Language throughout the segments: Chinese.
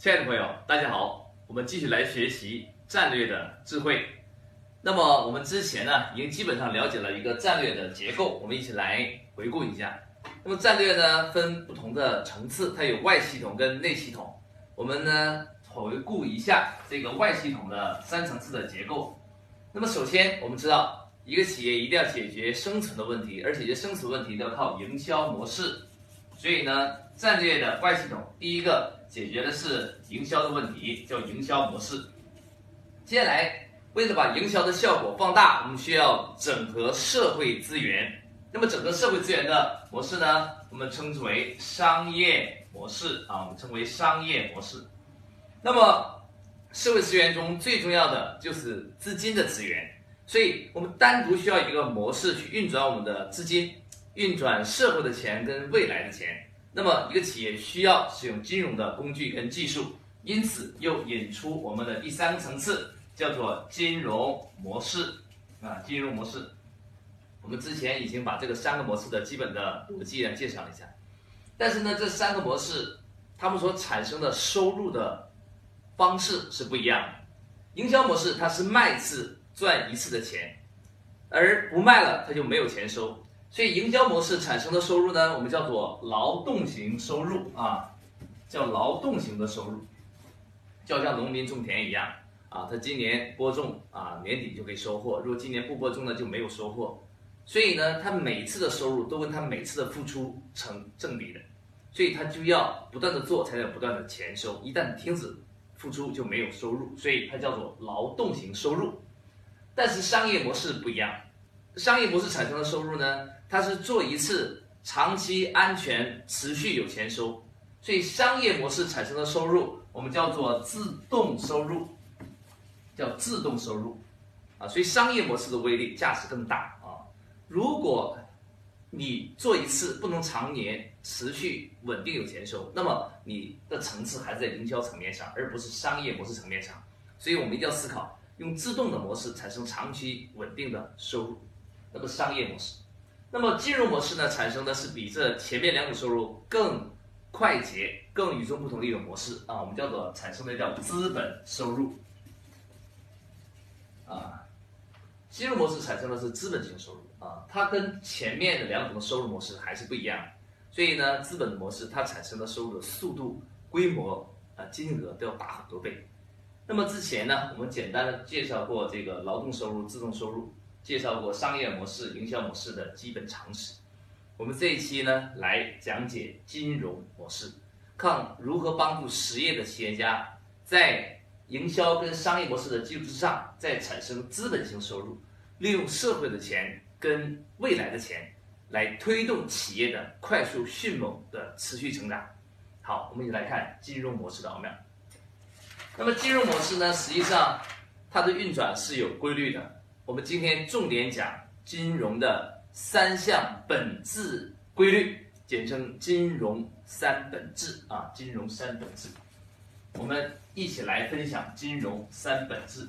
亲爱的朋友，大家好，我们继续来学习战略的智慧。那么我们之前呢，已经基本上了解了一个战略的结构，我们一起来回顾一下。那么战略呢，分不同的层次，它有外系统跟内系统。我们呢，回顾一下这个外系统的三层次的结构。那么首先，我们知道一个企业一定要解决生存的问题，而解决生存问题要靠营销模式。所以呢，战略的外系统第一个解决的是营销的问题，叫营销模式。接下来，为了把营销的效果放大，我们需要整合社会资源。那么，整合社会资源的模式呢，我们称之为商业模式啊，我们称为商业模式。那么，社会资源中最重要的就是资金的资源，所以我们单独需要一个模式去运转我们的资金。运转社会的钱跟未来的钱，那么一个企业需要使用金融的工具跟技术，因此又引出我们的第三个层次，叫做金融模式啊，金融模式。我们之前已经把这个三个模式的基本的逻辑呢介绍了一下，但是呢，这三个模式它们所产生的收入的方式是不一样的。营销模式它是卖一次赚一次的钱，而不卖了它就没有钱收。所以营销模式产生的收入呢，我们叫做劳动型收入啊，叫劳动型的收入，就像农民种田一样啊，他今年播种啊，年底就可以收获；如果今年不播种呢，就没有收获。所以呢，他每次的收入都跟他每次的付出成正比的，所以他就要不断的做，才能不断的钱收。一旦停止付出，就没有收入，所以它叫做劳动型收入。但是商业模式不一样。商业模式产生的收入呢，它是做一次长期安全持续有钱收，所以商业模式产生的收入我们叫做自动收入，叫自动收入，啊，所以商业模式的威力价值更大啊。如果你做一次不能常年持续稳定有钱收，那么你的层次还是在营销层面上，而不是商业模式层面上。所以我们一定要思考用自动的模式产生长期稳定的收入。那么商业模式，那么金融模式呢？产生的是比这前面两种收入更快捷、更与众不同的一种模式啊，我们叫做产生的叫资本收入啊。金融模式产生的是资本型收入啊，它跟前面的两种的收入模式还是不一样，所以呢，资本模式它产生的收入的速度、规模啊、金额都要大很多倍。那么之前呢，我们简单的介绍过这个劳动收入、自动收入。介绍过商业模式、营销模式的基本常识。我们这一期呢，来讲解金融模式，看如何帮助实业的企业家在营销跟商业模式的基础之上，再产生资本性收入，利用社会的钱跟未来的钱，来推动企业的快速迅猛的持续成长。好，我们一起来看金融模式的奥妙。那么金融模式呢，实际上它的运转是有规律的。我们今天重点讲金融的三项本质规律，简称金融三本质啊，金融三本质。我们一起来分享金融三本质。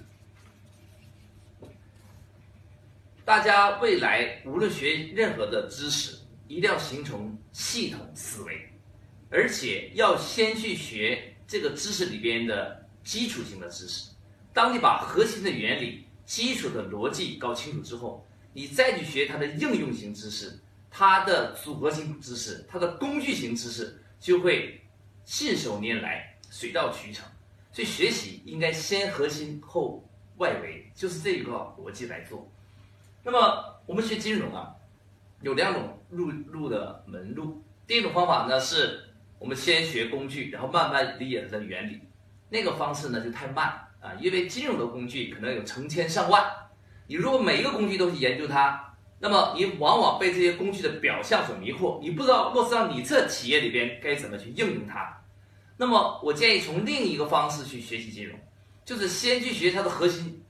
大家未来无论学任何的知识，一定要形成系统思维，而且要先去学这个知识里边的基础性的知识。当你把核心的原理，基础的逻辑搞清楚之后，你再去学它的应用型知识，它的组合型知识，它的工具型知识，就会信手拈来，水到渠成。所以学习应该先核心后外围，就是这个逻辑来做。那么我们学金融啊，有两种入入的门路。第一种方法呢，是我们先学工具，然后慢慢理解它的原理。那个方式呢，就太慢。啊，因为金融的工具可能有成千上万，你如果每一个工具都去研究它，那么你往往被这些工具的表象所迷惑，你不知道落实到你这企业里边该怎么去应用它。那么我建议从另一个方式去学习金融，就是先去学它的核心，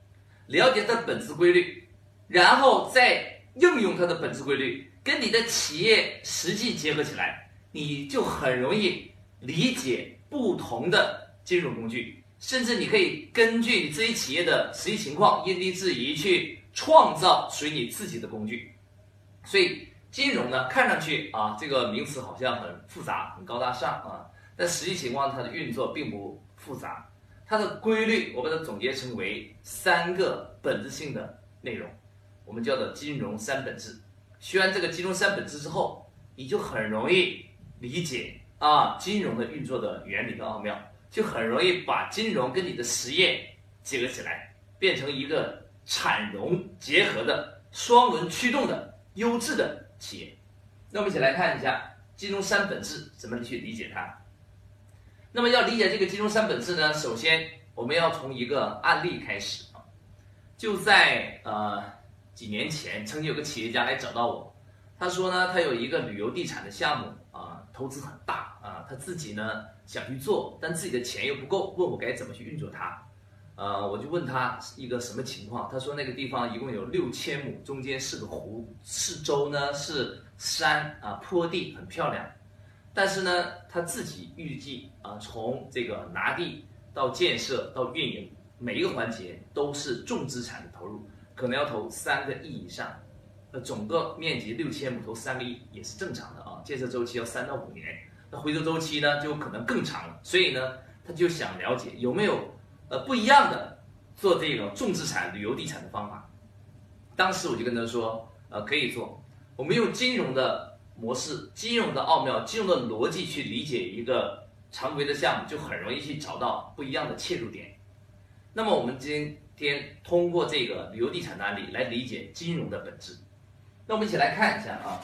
了解它的本质规律，然后再应用它的本质规律，跟你的企业实际结合起来，你就很容易理解不同的金融工具。甚至你可以根据你自己企业的实际情况，因地制宜去创造属于你自己的工具。所以金融呢，看上去啊，这个名词好像很复杂、很高大上啊，但实际情况它的运作并不复杂，它的规律我把它总结成为三个本质性的内容，我们叫做金融三本质。学完这个金融三本质之后，你就很容易理解啊金融的运作的原理和奥妙，就很容易把金融跟你的实业结合起来，变成一个产融结合的双轮驱动的优质的企业。那我们一起来看一下金融三本质怎么去理解它。那么要理解这个金融三本质呢，首先我们要从一个案例开始啊，就在呃几年前，曾经有个企业家来找到我，他说呢，他有一个旅游地产的项目啊，投资很大啊，他自己呢想去做，但自己的钱又不够，问我该怎么去运作它。呃，我就问他一个什么情况，他说那个地方一共有六千亩，中间是个湖，四周呢是山啊坡地，很漂亮。但是呢，他自己预计啊，从这个拿地到建设到运营，每一个环节都是重资产的投入，可能要投三个亿以上。那总个面积六千亩，投三个亿也是正常的啊。建设周期要三到五年，那回收周期呢就可能更长了。所以呢，他就想了解有没有呃不一样的做这种重资产旅游地产的方法。当时我就跟他说，呃，可以做，我们用金融的。模式、金融的奥妙、金融的逻辑去理解一个常规的项目，就很容易去找到不一样的切入点。那么我们今天通过这个旅游地产的案例来理解金融的本质。那我们一起来看一下啊，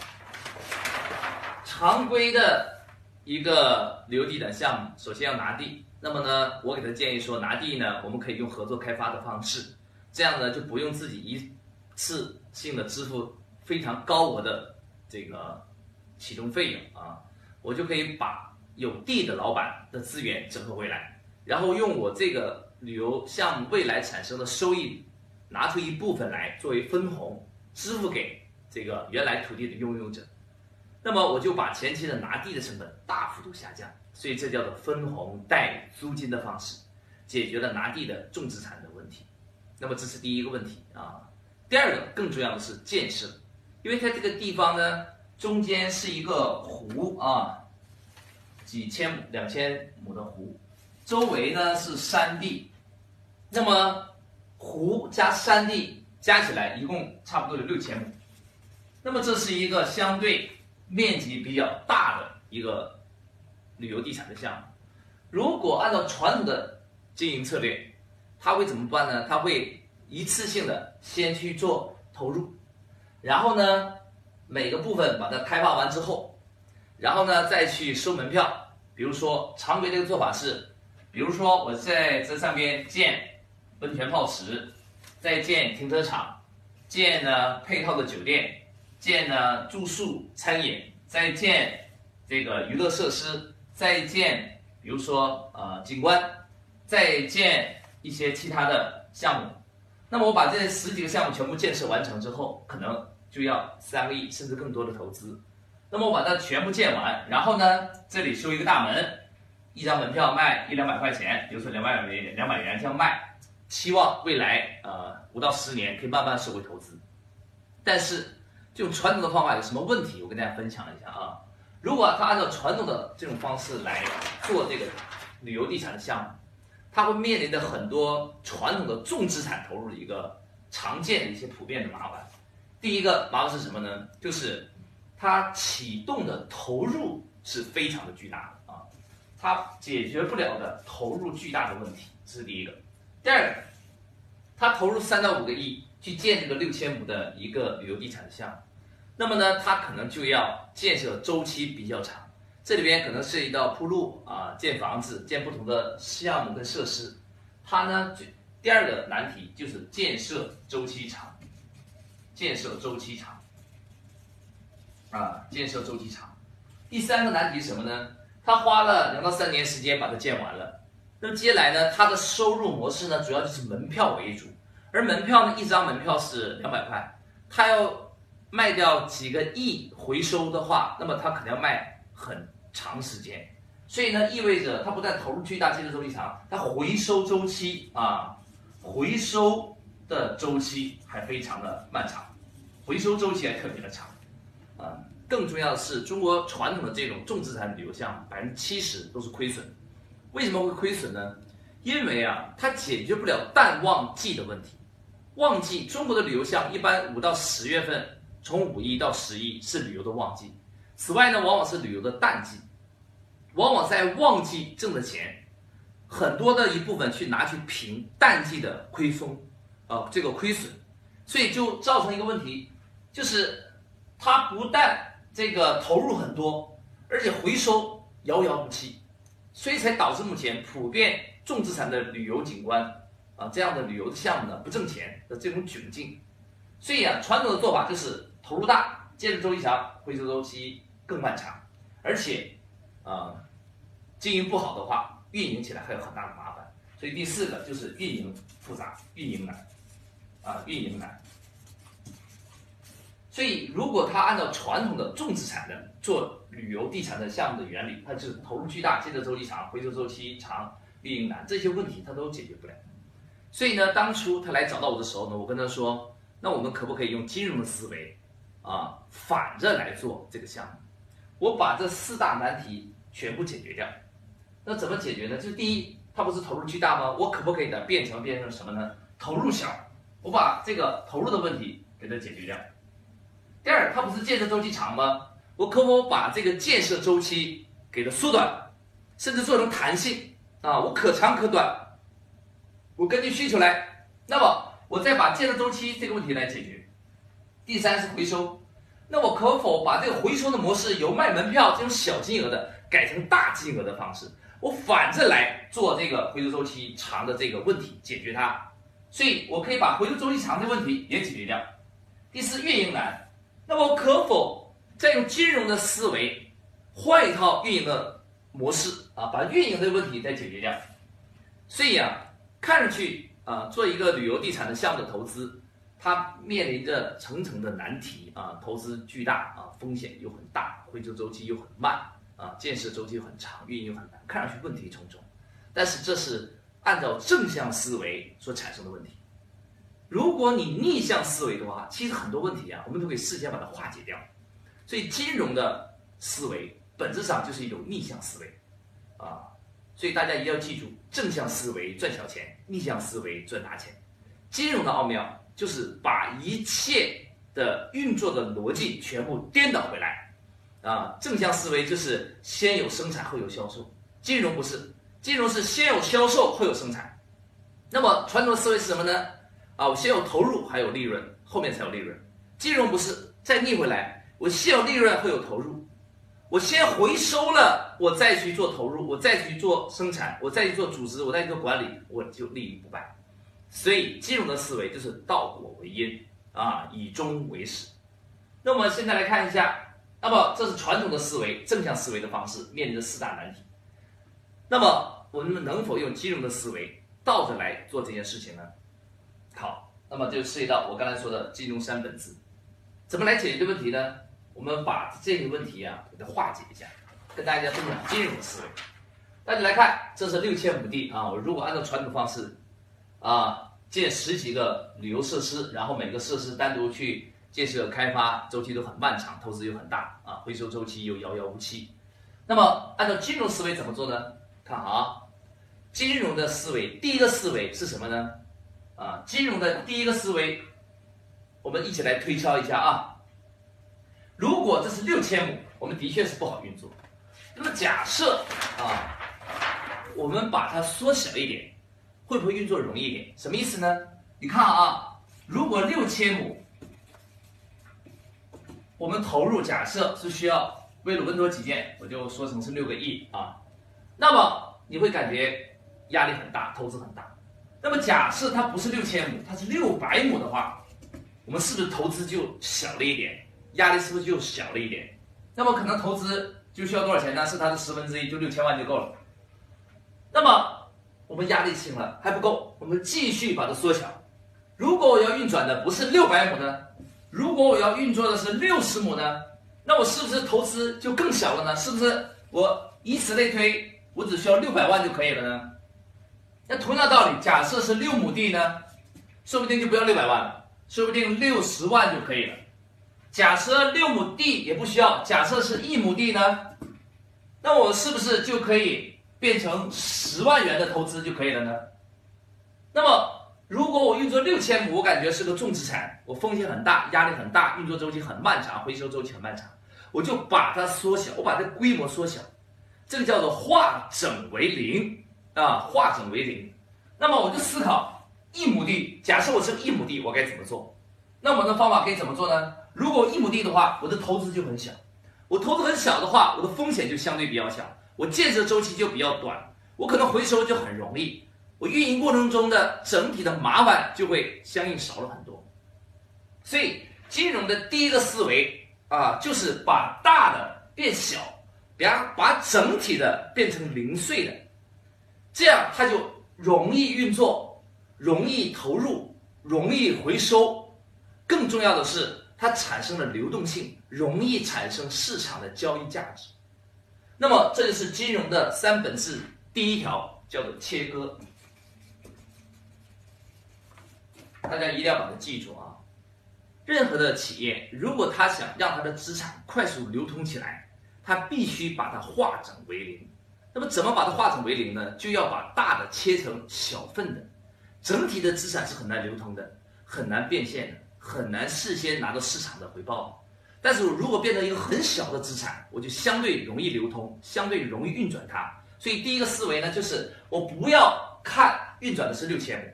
常规的一个旅游地产项目，首先要拿地。那么呢，我给他建议说，拿地呢，我们可以用合作开发的方式，这样呢就不用自己一次性的支付非常高额的这个。启动费用啊，我就可以把有地的老板的资源整合回来，然后用我这个旅游项目未来产生的收益，拿出一部分来作为分红支付给这个原来土地的拥有者，那么我就把前期的拿地的成本大幅度下降，所以这叫做分红带租金的方式，解决了拿地的重资产的问题。那么这是第一个问题啊，第二个更重要的是建设，因为它这个地方呢。中间是一个湖啊，几千亩、两千亩的湖，周围呢是山地，那么湖加山地加起来一共差不多有六千亩，那么这是一个相对面积比较大的一个旅游地产的项目。如果按照传统的经营策略，他会怎么办呢？他会一次性的先去做投入，然后呢？每个部分把它开发完之后，然后呢再去收门票。比如说常规的一个做法是，比如说我在这上边建温泉泡池，再建停车场，建呢配套的酒店，建呢住宿餐饮，再建这个娱乐设施，再建比如说呃景观，再建一些其他的项目。那么我把这十几个项目全部建设完成之后，可能。就要三个亿甚至更多的投资，那么我把它全部建完，然后呢，这里修一个大门，一张门票卖一两百块钱，比如说两百两百元这样卖，期望未来呃五到十年可以慢慢收回投资。但是这种传统的方法有什么问题？我跟大家分享一下啊。如果他按照传统的这种方式来做这个旅游地产的项目，他会面临着很多传统的重资产投入的一个常见的一些普遍的麻烦。第一个麻烦是什么呢？就是它启动的投入是非常的巨大的啊，它解决不了的投入巨大的问题，这是第一个。第二个，他投入三到五个亿去建这个六千亩的一个旅游地产的项目，那么呢，它可能就要建设周期比较长，这里边可能涉及到铺路啊、建房子、建不同的项目跟设施，它呢，第二个难题就是建设周期长。建设周期长，啊，建设周期长。第三个难题是什么呢？他花了两到三年时间把它建完了，那么接下来呢，它的收入模式呢，主要就是门票为主，而门票呢，一张门票是两百块，他要卖掉几个亿回收的话，那么他可能要卖很长时间，所以呢，意味着它不但投入巨大，建设周期长，它回收周期啊，回收的周期还非常的漫长。回收周期还特别的长，啊，更重要的是，中国传统的这种重资产旅游项目，百分之七十都是亏损。为什么会亏损呢？因为啊，它解决不了淡旺季的问题。旺季，中国的旅游项一般五到十月份，从五一到十一是旅游的旺季。此外呢，往往是旅游的淡季，往往在旺季挣的钱，很多的一部分去拿去平淡季的亏松，啊，这个亏损，所以就造成一个问题，就是它不但这个投入很多，而且回收遥遥无期，所以才导致目前普遍重资产的旅游景观啊这样的旅游的项目呢不挣钱的这种窘境。所以啊，传统的做法就是投入大，建设周期长，回收周期更漫长，而且啊经营不好的话，运营起来还有很大的麻烦。所以第四个就是运营复杂，运营难啊，运营难。所以，如果他按照传统的重资产的做旅游地产的项目的原理，它就是投入巨大、建设周期长、回收周期长、运营难这些问题，他都解决不了。所以呢，当初他来找到我的时候呢，我跟他说：“那我们可不可以用金融的思维啊，反着来做这个项目？我把这四大难题全部解决掉。那怎么解决呢？就是第一，它不是投入巨大吗？我可不可以的变成变成什么呢？投入小，我把这个投入的问题给它解决掉。”第二，它不是建设周期长吗？我可否把这个建设周期给它缩短，甚至做成弹性啊？我可长可短，我根据需求来。那么我再把建设周期这个问题来解决。第三是回收，那我可否把这个回收的模式由卖门票这种小金额的改成大金额的方式？我反着来做这个回收周期长的这个问题，解决它。所以我可以把回收周期长的问题也解决掉。第四，运营难。那么可否再用金融的思维换一套运营的模式啊，把运营的问题再解决掉？所以啊，看上去啊，做一个旅游地产的项目的投资，它面临着层层的难题啊，投资巨大啊，风险又很大，回收周期又很慢啊，建设周期很长，运营很难，看上去问题重重。但是这是按照正向思维所产生的问题。如果你逆向思维的话，其实很多问题啊，我们都可以事先把它化解掉。所以金融的思维本质上就是一种逆向思维，啊，所以大家一定要记住：正向思维赚小钱，逆向思维赚大钱。金融的奥妙就是把一切的运作的逻辑全部颠倒回来，啊，正向思维就是先有生产后有销售，金融不是，金融是先有销售后有生产。那么传统的思维是什么呢？啊，我先有投入，还有利润，后面才有利润。金融不是再逆回来，我先有利润，后有投入。我先回收了，我再去做投入，我再去做生产，我再去做组织，我再去做管理，我就立于不败。所以金融的思维就是倒果为因啊，以终为始。那么现在来看一下，那么这是传统的思维，正向思维的方式，面临着四大难题。那么我们能否用金融的思维倒着来做这件事情呢？好，那么就涉及到我刚才说的金融三本质，怎么来解决这个问题呢？我们把这个问题啊给它化解一下，跟大家分享金融思维。大家来看，这是六千亩地啊，我如果按照传统方式啊建十几个旅游设施，然后每个设施单独去建设开发，周期都很漫长，投资又很大啊，回收周期又遥遥无期。那么按照金融思维怎么做呢？看好啊，金融的思维，第一个思维是什么呢？啊，金融的第一个思维，我们一起来推敲一下啊。如果这是六千亩，我们的确是不好运作。那么假设啊，我们把它缩小一点，会不会运作容易一点？什么意思呢？你看啊，如果六千亩，我们投入假设是需要为了稳妥起见，我就说成是六个亿啊。那么你会感觉压力很大，投资很大。那么假设它不是六千亩，它是六百亩的话，我们是不是投资就小了一点，压力是不是就小了一点？那么可能投资就需要多少钱呢？是它的十分之一，就六千万就够了。那么我们压力轻了还不够，我们继续把它缩小。如果我要运转的不是六百亩呢？如果我要运作的是六十亩呢？那我是不是投资就更小了呢？是不是我以此类推，我只需要六百万就可以了呢？那同样道理，假设是六亩地呢，说不定就不要六百万了，说不定六十万就可以了。假设六亩地也不需要，假设是一亩地呢，那我是不是就可以变成十万元的投资就可以了呢？那么如果我运作六千亩，我感觉是个重资产，我风险很大，压力很大，运作周期很漫长，回收周期很漫长，我就把它缩小，我把这规模缩小，这个叫做化整为零啊，化整为零。那么我就思考一亩地，假设我是一亩地，我该怎么做？那我的方法可以怎么做呢？如果一亩地的话，我的投资就很小，我投资很小的话，我的风险就相对比较小，我建设周期就比较短，我可能回收就很容易，我运营过程中的整体的麻烦就会相应少了很多。所以金融的第一个思维啊，就是把大的变小，把把整体的变成零碎的，这样它就容易运作，容易投入，容易回收。更重要的是，它产生了流动性，容易产生市场的交易价值。那么，这就是金融的三本质，第一条叫做切割。大家一定要把它记住啊！任何的企业，如果他想让他的资产快速流通起来，他必须把它化整为零。那么，怎么把它化整为零呢？就要把大的切成小份的，整体的资产是很难流通的，很难变现的。很难事先拿到市场的回报，但是如果变成一个很小的资产，我就相对容易流通，相对容易运转它。所以第一个思维呢，就是我不要看运转的是六千亩，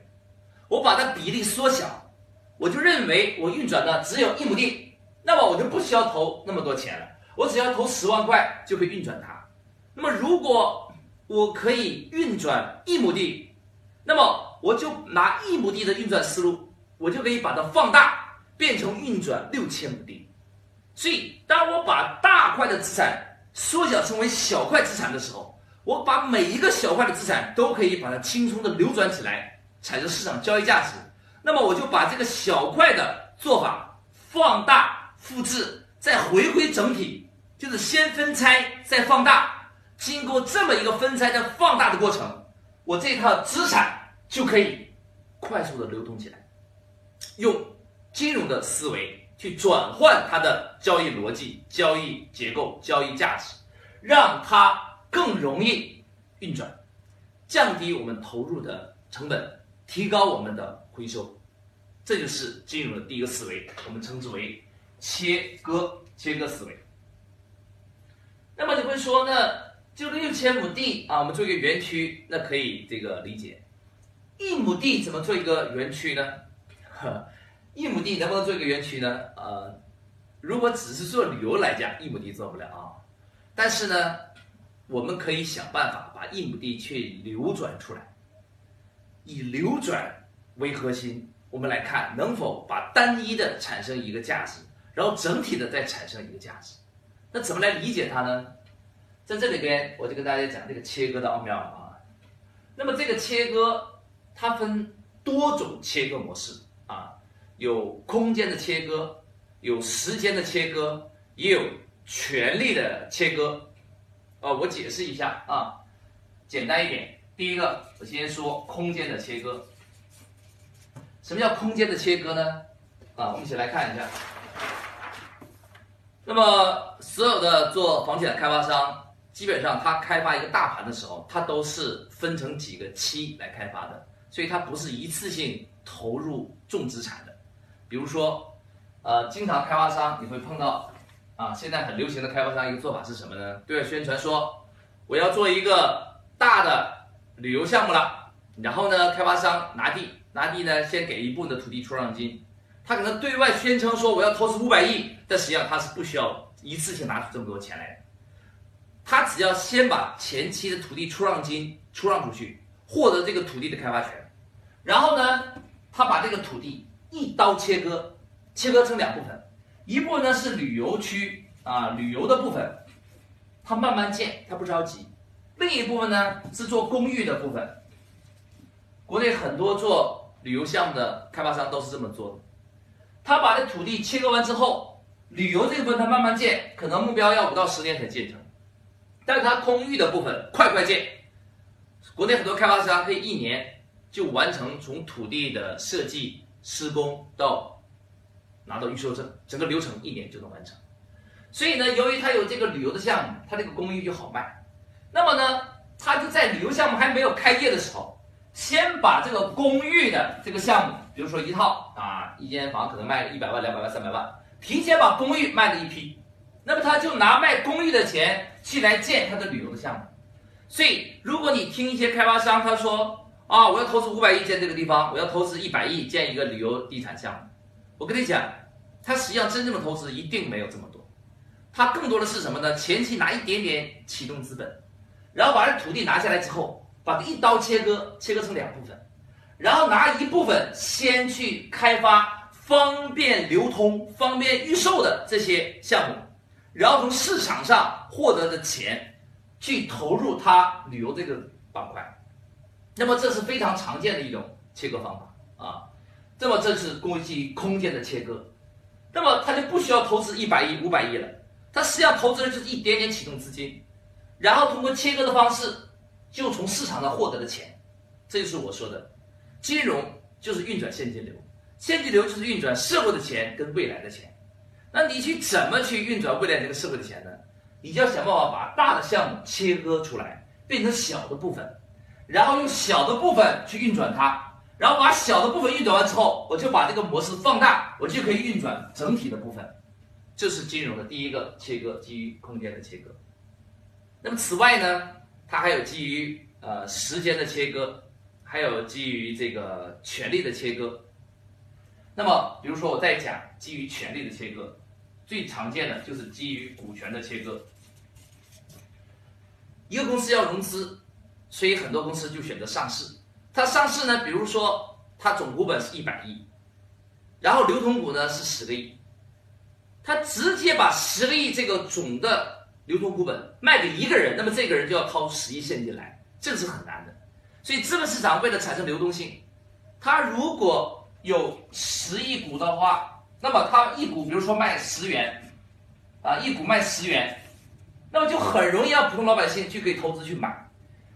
我把它比例缩小，我就认为我运转的只有一亩地，那么我就不需要投那么多钱了，我只要投十万块就可以运转它。那么如果我可以运转一亩地，那么我就拿一亩地的运转思路，我就可以把它放大。变成运转六千亩地，所以当我把大块的资产缩小成为小块资产的时候，我把每一个小块的资产都可以把它轻松的流转起来，产生市场交易价值。那么我就把这个小块的做法放大、复制，再回归整体，就是先分拆再放大。经过这么一个分拆再放大的过程，我这套资产就可以快速的流通起来，用。金融的思维去转换它的交易逻辑、交易结构、交易价值，让它更容易运转，降低我们投入的成本，提高我们的回收，这就是金融的第一个思维，我们称之为切割切割思维。那么你会说，那就六千亩地啊，我们做一个园区，那可以这个理解，一亩地怎么做一个园区呢？呵。一亩地能不能做一个园区呢？呃，如果只是做旅游来讲，一亩地做不了啊。但是呢，我们可以想办法把一亩地去流转出来，以流转为核心，我们来看能否把单一的产生一个价值，然后整体的再产生一个价值。那怎么来理解它呢？在这里边，我就跟大家讲这个切割的奥妙了啊。那么这个切割，它分多种切割模式。有空间的切割，有时间的切割，也有权力的切割。啊，我解释一下啊，简单一点。第一个，我先说空间的切割。什么叫空间的切割呢？啊，我们一起来看一下。那么，所有的做房地产开发商，基本上他开发一个大盘的时候，他都是分成几个期来开发的，所以它不是一次性投入重资产的。比如说，呃，经常开发商你会碰到，啊，现在很流行的开发商一个做法是什么呢？对外宣传说我要做一个大的旅游项目了，然后呢，开发商拿地，拿地呢先给一部分的土地出让金，他可能对外宣称说我要投资五百亿，但实际上他是不需要一次性拿出这么多钱来的，他只要先把前期的土地出让金出让出去，获得这个土地的开发权，然后呢，他把这个土地。一刀切割，切割成两部分，一部分呢是旅游区啊，旅游的部分，它慢慢建，它不着急；另一部分呢是做公寓的部分。国内很多做旅游项目的开发商都是这么做的，他把这土地切割完之后，旅游这部分他慢慢建，可能目标要五到十年才建成，但是他公寓的部分快快建，国内很多开发商可以一年就完成从土地的设计。施工到拿到预售证，整个流程一年就能完成。所以呢，由于它有这个旅游的项目，它这个公寓就好卖。那么呢，他就在旅游项目还没有开业的时候，先把这个公寓的这个项目，比如说一套啊，一间房可能卖个一百万、两百万、三百万，提前把公寓卖了一批，那么他就拿卖公寓的钱去来建他的旅游的项目。所以，如果你听一些开发商他说啊，我要投资五百亿建这个地方，我要投资一百亿建一个旅游地产项目，我跟你讲，他实际上真正的投资一定没有这么多，他更多的是什么呢？前期拿一点点启动资本。然后把这土地拿下来之后，把它一刀切割，切割成两部分，然后拿一部分先去开发方便流通、方便预售的这些项目，然后从市场上获得的钱去投入它旅游这个板块。那么这是非常常见的一种切割方法啊。那么这是攻击空间的切割，那么它就不需要投资一百亿、五百亿了，它实际上投资的就是一点点启动资金。然后通过切割的方式，就从市场上获得的钱，这就是我说的，金融就是运转现金流，现金流就是运转社会的钱跟未来的钱。那你去怎么去运转未来这个社会的钱呢？你就要想办法把大的项目切割出来，变成小的部分，然后用小的部分去运转它，然后把小的部分运转完之后，我就把这个模式放大，我就可以运转整体的部分。这是金融的第一个切割，基于空间的切割。那么此外呢，它还有基于呃时间的切割，还有基于这个权力的切割。那么比如说我在讲基于权力的切割，最常见的就是基于股权的切割。一个公司要融资，所以很多公司就选择上市。它上市呢，比如说它总股本是一百亿，然后流通股呢是十个亿，它直接把十个亿这个总的。流通股本卖给一个人，那么这个人就要掏十亿现金来，这个是很难的。所以资本市场为了产生流动性，它如果有十亿股的话，那么它一股比如说卖十元，啊，一股卖十元，那么就很容易让普通老百姓去可以投资去买，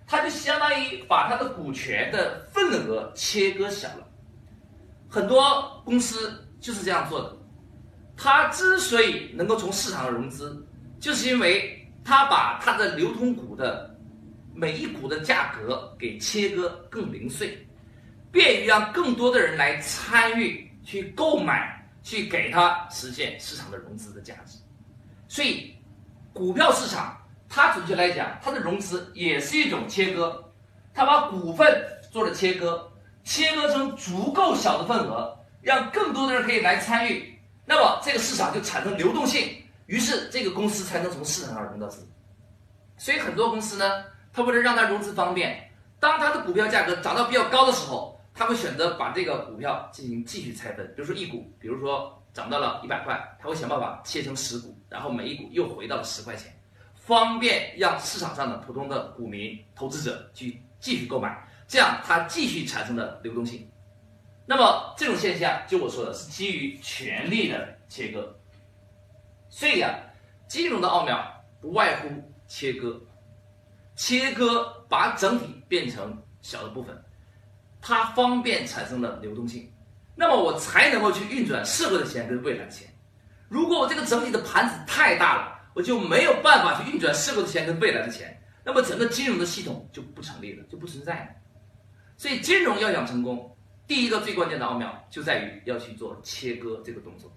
它就相当于把它的股权的份额切割小了。很多公司就是这样做的，它之所以能够从市场融资。就是因为他把他的流通股的每一股的价格给切割更零碎，便于让更多的人来参与去购买，去给他实现市场的融资的价值。所以，股票市场它准确来讲，它的融资也是一种切割，它把股份做了切割，切割成足够小的份额，让更多的人可以来参与，那么这个市场就产生流动性。于是这个公司才能从市场上融到资，所以很多公司呢，它为了让它融资方便，当它的股票价格涨到比较高的时候，它会选择把这个股票进行继续拆分，比如说一股，比如说涨到了一百块，它会想办法切成十股，然后每一股又回到了十块钱，方便让市场上的普通的股民、投资者去继续购买，这样它继续产生的流动性。那么这种现象，就我说的是基于权力的切割。所以啊，金融的奥妙不外乎切割，切割把整体变成小的部分，它方便产生了流动性，那么我才能够去运转社会的钱跟未来的钱。如果我这个整体的盘子太大了，我就没有办法去运转社会的钱跟未来的钱，那么整个金融的系统就不成立了，就不存在了。所以金融要想成功，第一个最关键的奥妙就在于要去做切割这个动作。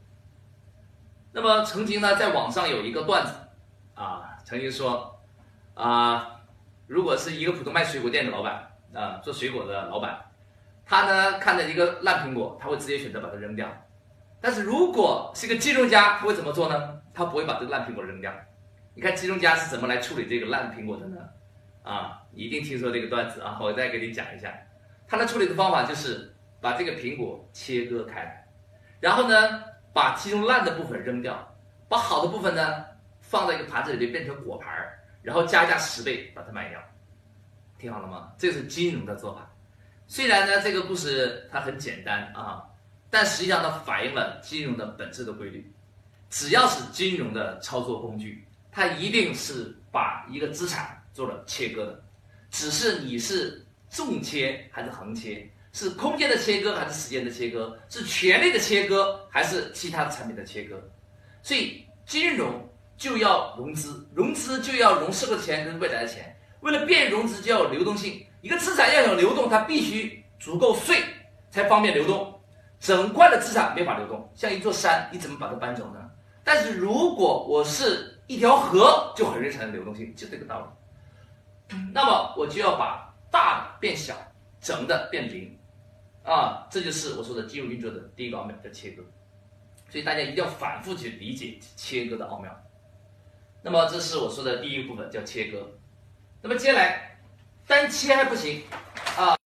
那么曾经呢，在网上有一个段子，啊，曾经说，啊，如果是一个普通卖水果店的老板，啊，做水果的老板，他呢看着一个烂苹果，他会直接选择把它扔掉。但是如果是一个金融家，他会怎么做呢？他不会把这个烂苹果扔掉。你看金融家是怎么来处理这个烂苹果的呢？啊，你一定听说这个段子啊，我再给你讲一下。他的处理的方法就是把这个苹果切割开，然后呢？把其中烂的部分扔掉，把好的部分呢放在一个盘子里面变成果盘儿，然后加价十倍把它卖掉，听好了吗？这是金融的做法。虽然呢这个故事它很简单啊，但实际上它反映了金融的本质的规律。只要是金融的操作工具，它一定是把一个资产做了切割的，只是你是纵切还是横切，是空间的切割还是时间的切割？是权力的切割还是其他产品的切割？所以金融就要融资，融资就要融社会的钱跟未来的钱。为了便于融资，就要有流动性。一个资产要有流动，它必须足够碎，才方便流动。整块的资产没法流动，像一座山，你怎么把它搬走呢？但是如果我是一条河，就很容易产生流动性，就这个道理。那么我就要把大的变小，整的变零，啊，这就是我说的金融运作的第一个奥妙，叫切割。所以大家一定要反复去理解切割的奥妙。那么这是我说的第一个部分，叫切割。那么接下来单切还不行啊。